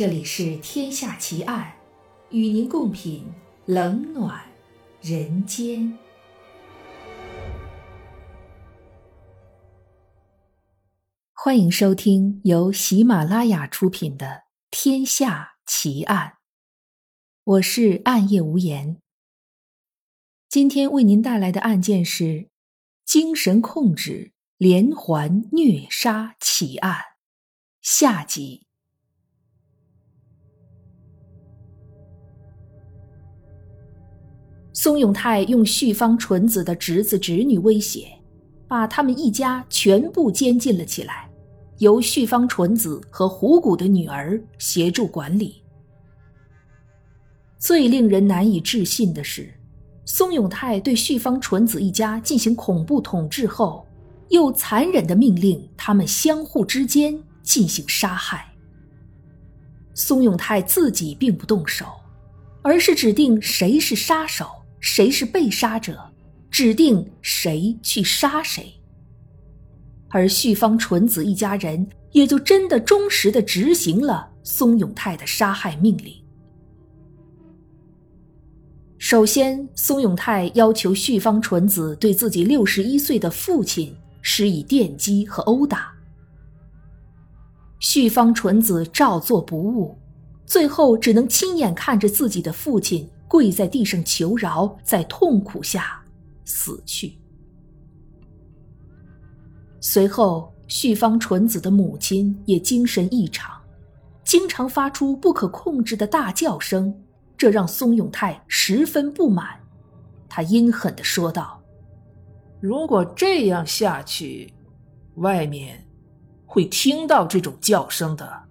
这里是《天下奇案》，与您共品冷暖人间。欢迎收听由喜马拉雅出品的《天下奇案》，我是暗夜无言。今天为您带来的案件是精神控制连环虐杀奇案下集。松永泰用旭方纯子的侄子侄女威胁，把他们一家全部监禁了起来，由旭方纯子和虎谷的女儿协助管理。最令人难以置信的是，松永泰对旭方纯子一家进行恐怖统治后，又残忍的命令他们相互之间进行杀害。松永泰自己并不动手，而是指定谁是杀手。谁是被杀者，指定谁去杀谁。而旭方纯子一家人也就真的忠实的执行了松永泰的杀害命令。首先，松永泰要求旭方纯子对自己六十一岁的父亲施以电击和殴打。旭方纯子照做不误，最后只能亲眼看着自己的父亲。跪在地上求饶，在痛苦下死去。随后，旭方纯子的母亲也精神异常，经常发出不可控制的大叫声，这让松永泰十分不满。他阴狠地说道：“如果这样下去，外面会听到这种叫声的。”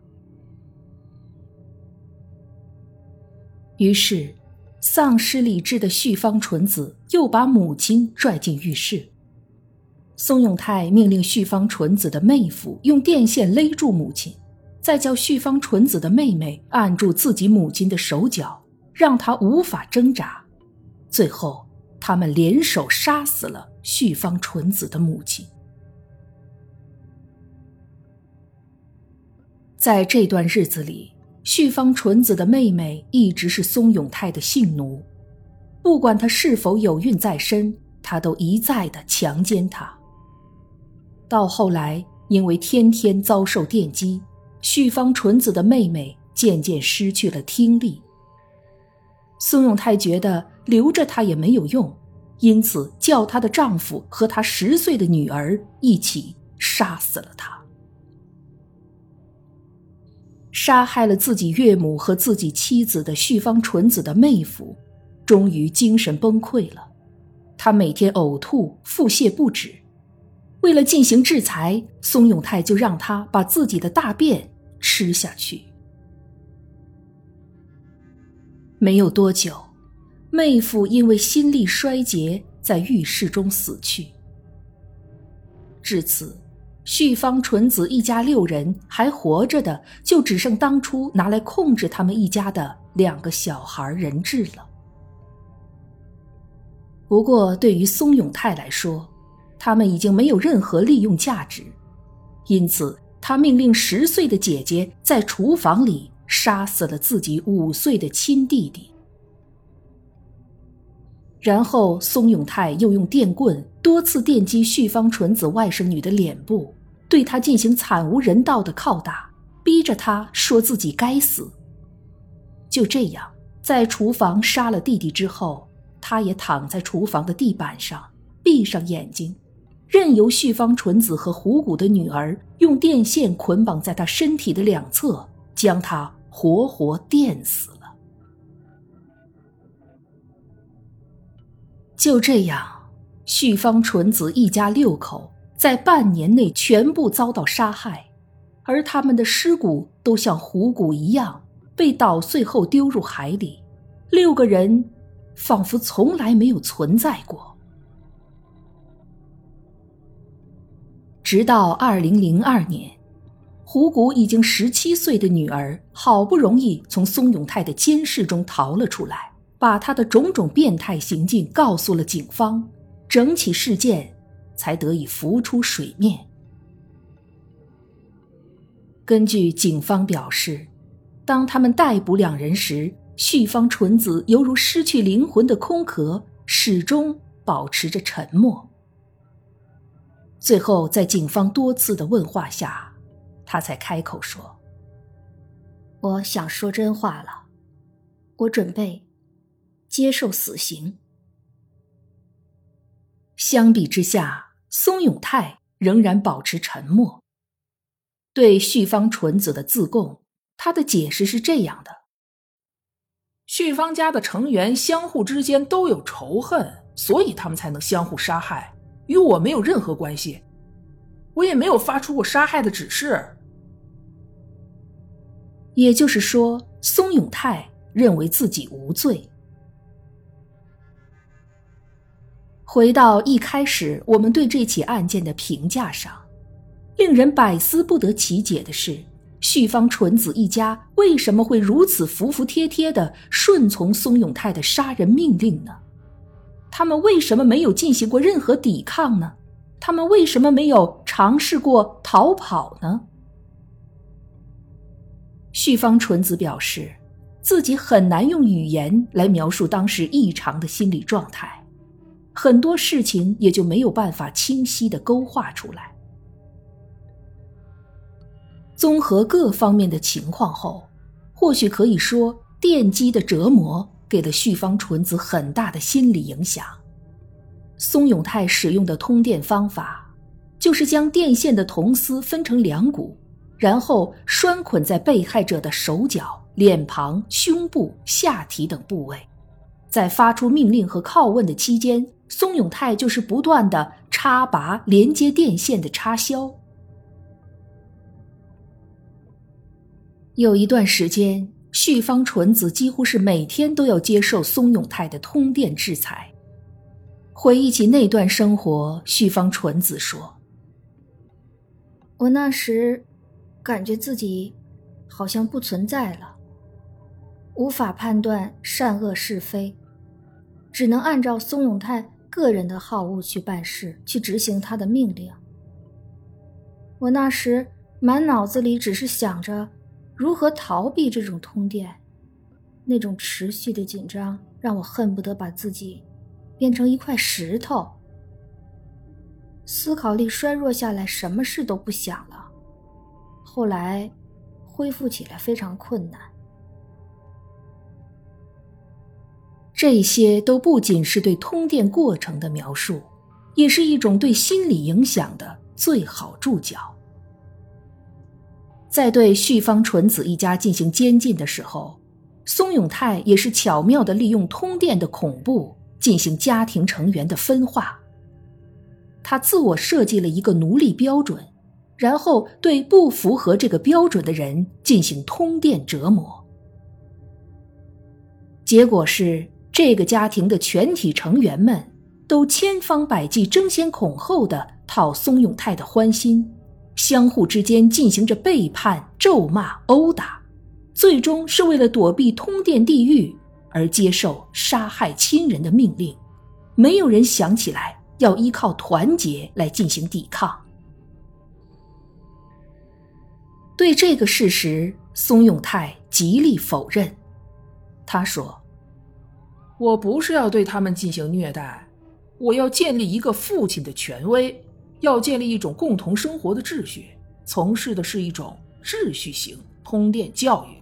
于是。丧失理智的旭方纯子又把母亲拽进浴室。松永泰命令旭方纯子的妹夫用电线勒住母亲，再叫旭方纯子的妹妹按住自己母亲的手脚，让她无法挣扎。最后，他们联手杀死了旭方纯子的母亲。在这段日子里。旭方纯子的妹妹一直是松永泰的性奴，不管她是否有孕在身，他都一再的强奸她。到后来，因为天天遭受电击，旭方纯子的妹妹渐渐失去了听力。松永泰觉得留着她也没有用，因此叫她的丈夫和她十岁的女儿一起杀死了她。杀害了自己岳母和自己妻子的旭方纯子的妹夫，终于精神崩溃了。他每天呕吐、腹泻不止。为了进行制裁，松永泰就让他把自己的大便吃下去。没有多久，妹夫因为心力衰竭，在浴室中死去。至此。旭方纯子一家六人还活着的，就只剩当初拿来控制他们一家的两个小孩人质了。不过，对于松永泰来说，他们已经没有任何利用价值，因此他命令十岁的姐姐在厨房里杀死了自己五岁的亲弟弟。然后，松永泰又用电棍多次电击旭方纯子外甥女的脸部。对他进行惨无人道的拷打，逼着他说自己该死。就这样，在厨房杀了弟弟之后，他也躺在厨房的地板上，闭上眼睛，任由旭方纯子和虎谷的女儿用电线捆绑在他身体的两侧，将他活活电死了。就这样，旭方纯子一家六口。在半年内全部遭到杀害，而他们的尸骨都像虎骨一样被捣碎后丢入海里。六个人仿佛从来没有存在过。直到二零零二年，虎骨已经十七岁的女儿好不容易从松永泰的监视中逃了出来，把他的种种变态行径告诉了警方，整起事件。才得以浮出水面。根据警方表示，当他们逮捕两人时，旭方纯子犹如失去灵魂的空壳，始终保持着沉默。最后，在警方多次的问话下，他才开口说：“我想说真话了，我准备接受死刑。”相比之下，松永泰仍然保持沉默。对旭方纯子的自供。他的解释是这样的：旭芳家的成员相互之间都有仇恨，所以他们才能相互杀害，与我没有任何关系，我也没有发出过杀害的指示。也就是说，松永泰认为自己无罪。回到一开始我们对这起案件的评价上，令人百思不得其解的是。旭方纯子一家为什么会如此服服帖帖的顺从松永泰的杀人命令呢？他们为什么没有进行过任何抵抗呢？他们为什么没有尝试过逃跑呢？旭方纯子表示，自己很难用语言来描述当时异常的心理状态，很多事情也就没有办法清晰的勾画出来。综合各方面的情况后，或许可以说，电击的折磨给了旭方纯子很大的心理影响。松永泰使用的通电方法，就是将电线的铜丝分成两股，然后拴捆在被害者的手脚、脸庞、胸部、下体等部位，在发出命令和拷问的期间，松永泰就是不断的插拔连接电线的插销。有一段时间，旭方纯子几乎是每天都要接受松永泰的通电制裁。回忆起那段生活，旭方纯子说：“我那时感觉自己好像不存在了，无法判断善恶是非，只能按照松永泰个人的好恶去办事，去执行他的命令。我那时满脑子里只是想着。”如何逃避这种通电？那种持续的紧张让我恨不得把自己变成一块石头。思考力衰弱下来，什么事都不想了。后来恢复起来非常困难。这些都不仅是对通电过程的描述，也是一种对心理影响的最好注脚。在对旭方纯子一家进行监禁的时候，松永泰也是巧妙的利用通电的恐怖进行家庭成员的分化。他自我设计了一个奴隶标准，然后对不符合这个标准的人进行通电折磨。结果是，这个家庭的全体成员们都千方百计、争先恐后的讨松永泰的欢心。相互之间进行着背叛、咒骂、殴打，最终是为了躲避通电地狱而接受杀害亲人的命令。没有人想起来要依靠团结来进行抵抗。对这个事实，松永泰极力否认。他说：“我不是要对他们进行虐待，我要建立一个父亲的权威。”要建立一种共同生活的秩序，从事的是一种秩序型通电教育。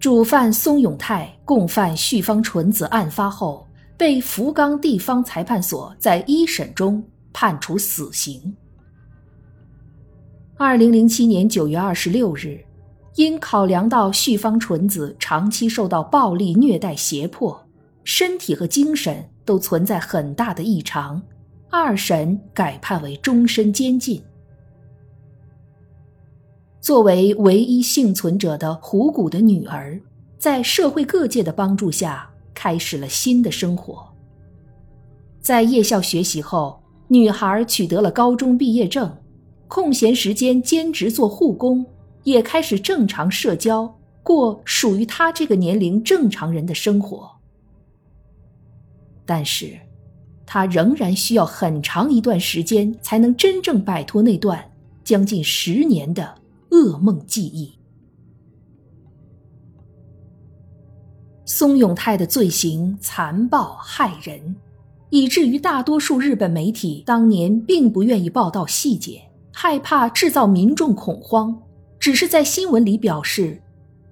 主犯松永泰、共犯旭方纯子案发后，被福冈地方裁判所在一审中判处死刑。二零零七年九月二十六日，因考量到旭方纯子长期受到暴力虐待胁迫，身体和精神。都存在很大的异常，二审改判为终身监禁。作为唯一幸存者的虎谷的女儿，在社会各界的帮助下，开始了新的生活。在夜校学习后，女孩取得了高中毕业证，空闲时间兼职做护工，也开始正常社交，过属于他这个年龄正常人的生活。但是，他仍然需要很长一段时间才能真正摆脱那段将近十年的噩梦记忆。松永泰的罪行残暴骇人，以至于大多数日本媒体当年并不愿意报道细节，害怕制造民众恐慌，只是在新闻里表示，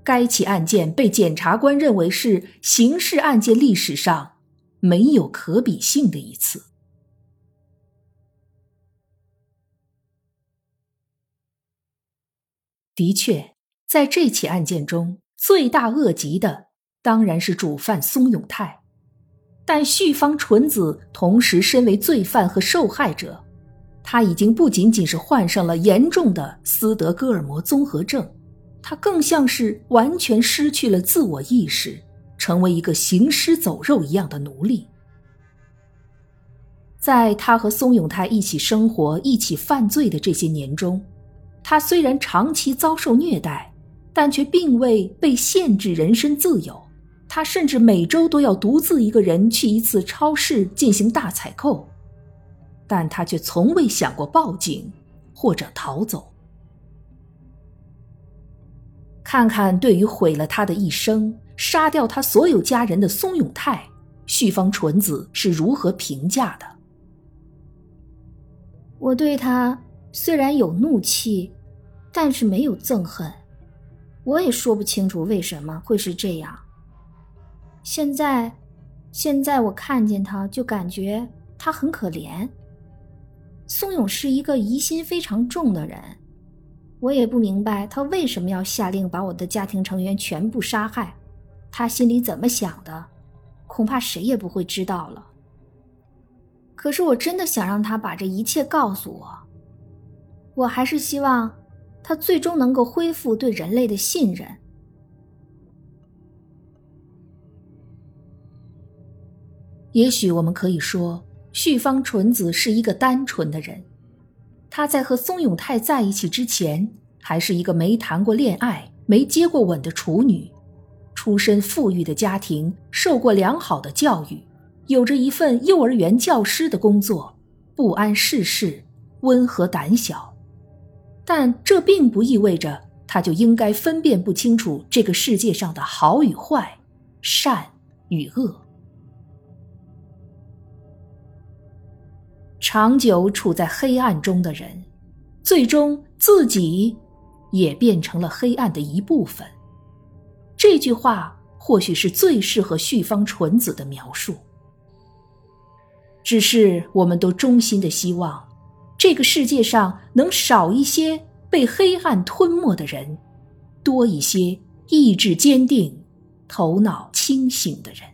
该起案件被检察官认为是刑事案件历史上没有可比性的一次。的确，在这起案件中，罪大恶极的当然是主犯松永泰，但旭方纯子同时身为罪犯和受害者，他已经不仅仅是患上了严重的斯德哥尔摩综合症，他更像是完全失去了自我意识，成为一个行尸走肉一样的奴隶。在他和松永泰一起生活、一起犯罪的这些年中。他虽然长期遭受虐待，但却并未被限制人身自由。他甚至每周都要独自一个人去一次超市进行大采购，但他却从未想过报警或者逃走。看看对于毁了他的一生、杀掉他所有家人的松永泰，旭方纯子是如何评价的？我对他。虽然有怒气，但是没有憎恨。我也说不清楚为什么会是这样。现在，现在我看见他就感觉他很可怜。松勇是一个疑心非常重的人，我也不明白他为什么要下令把我的家庭成员全部杀害。他心里怎么想的，恐怕谁也不会知道了。可是我真的想让他把这一切告诉我。我还是希望，他最终能够恢复对人类的信任。也许我们可以说，旭方纯子是一个单纯的人。她在和松永泰在一起之前，还是一个没谈过恋爱、没接过吻的处女，出身富裕的家庭，受过良好的教育，有着一份幼儿园教师的工作，不谙世事，温和胆小。但这并不意味着他就应该分辨不清楚这个世界上的好与坏、善与恶。长久处在黑暗中的人，最终自己也变成了黑暗的一部分。这句话或许是最适合旭方纯子的描述。只是我们都衷心的希望。这个世界上能少一些被黑暗吞没的人，多一些意志坚定、头脑清醒的人。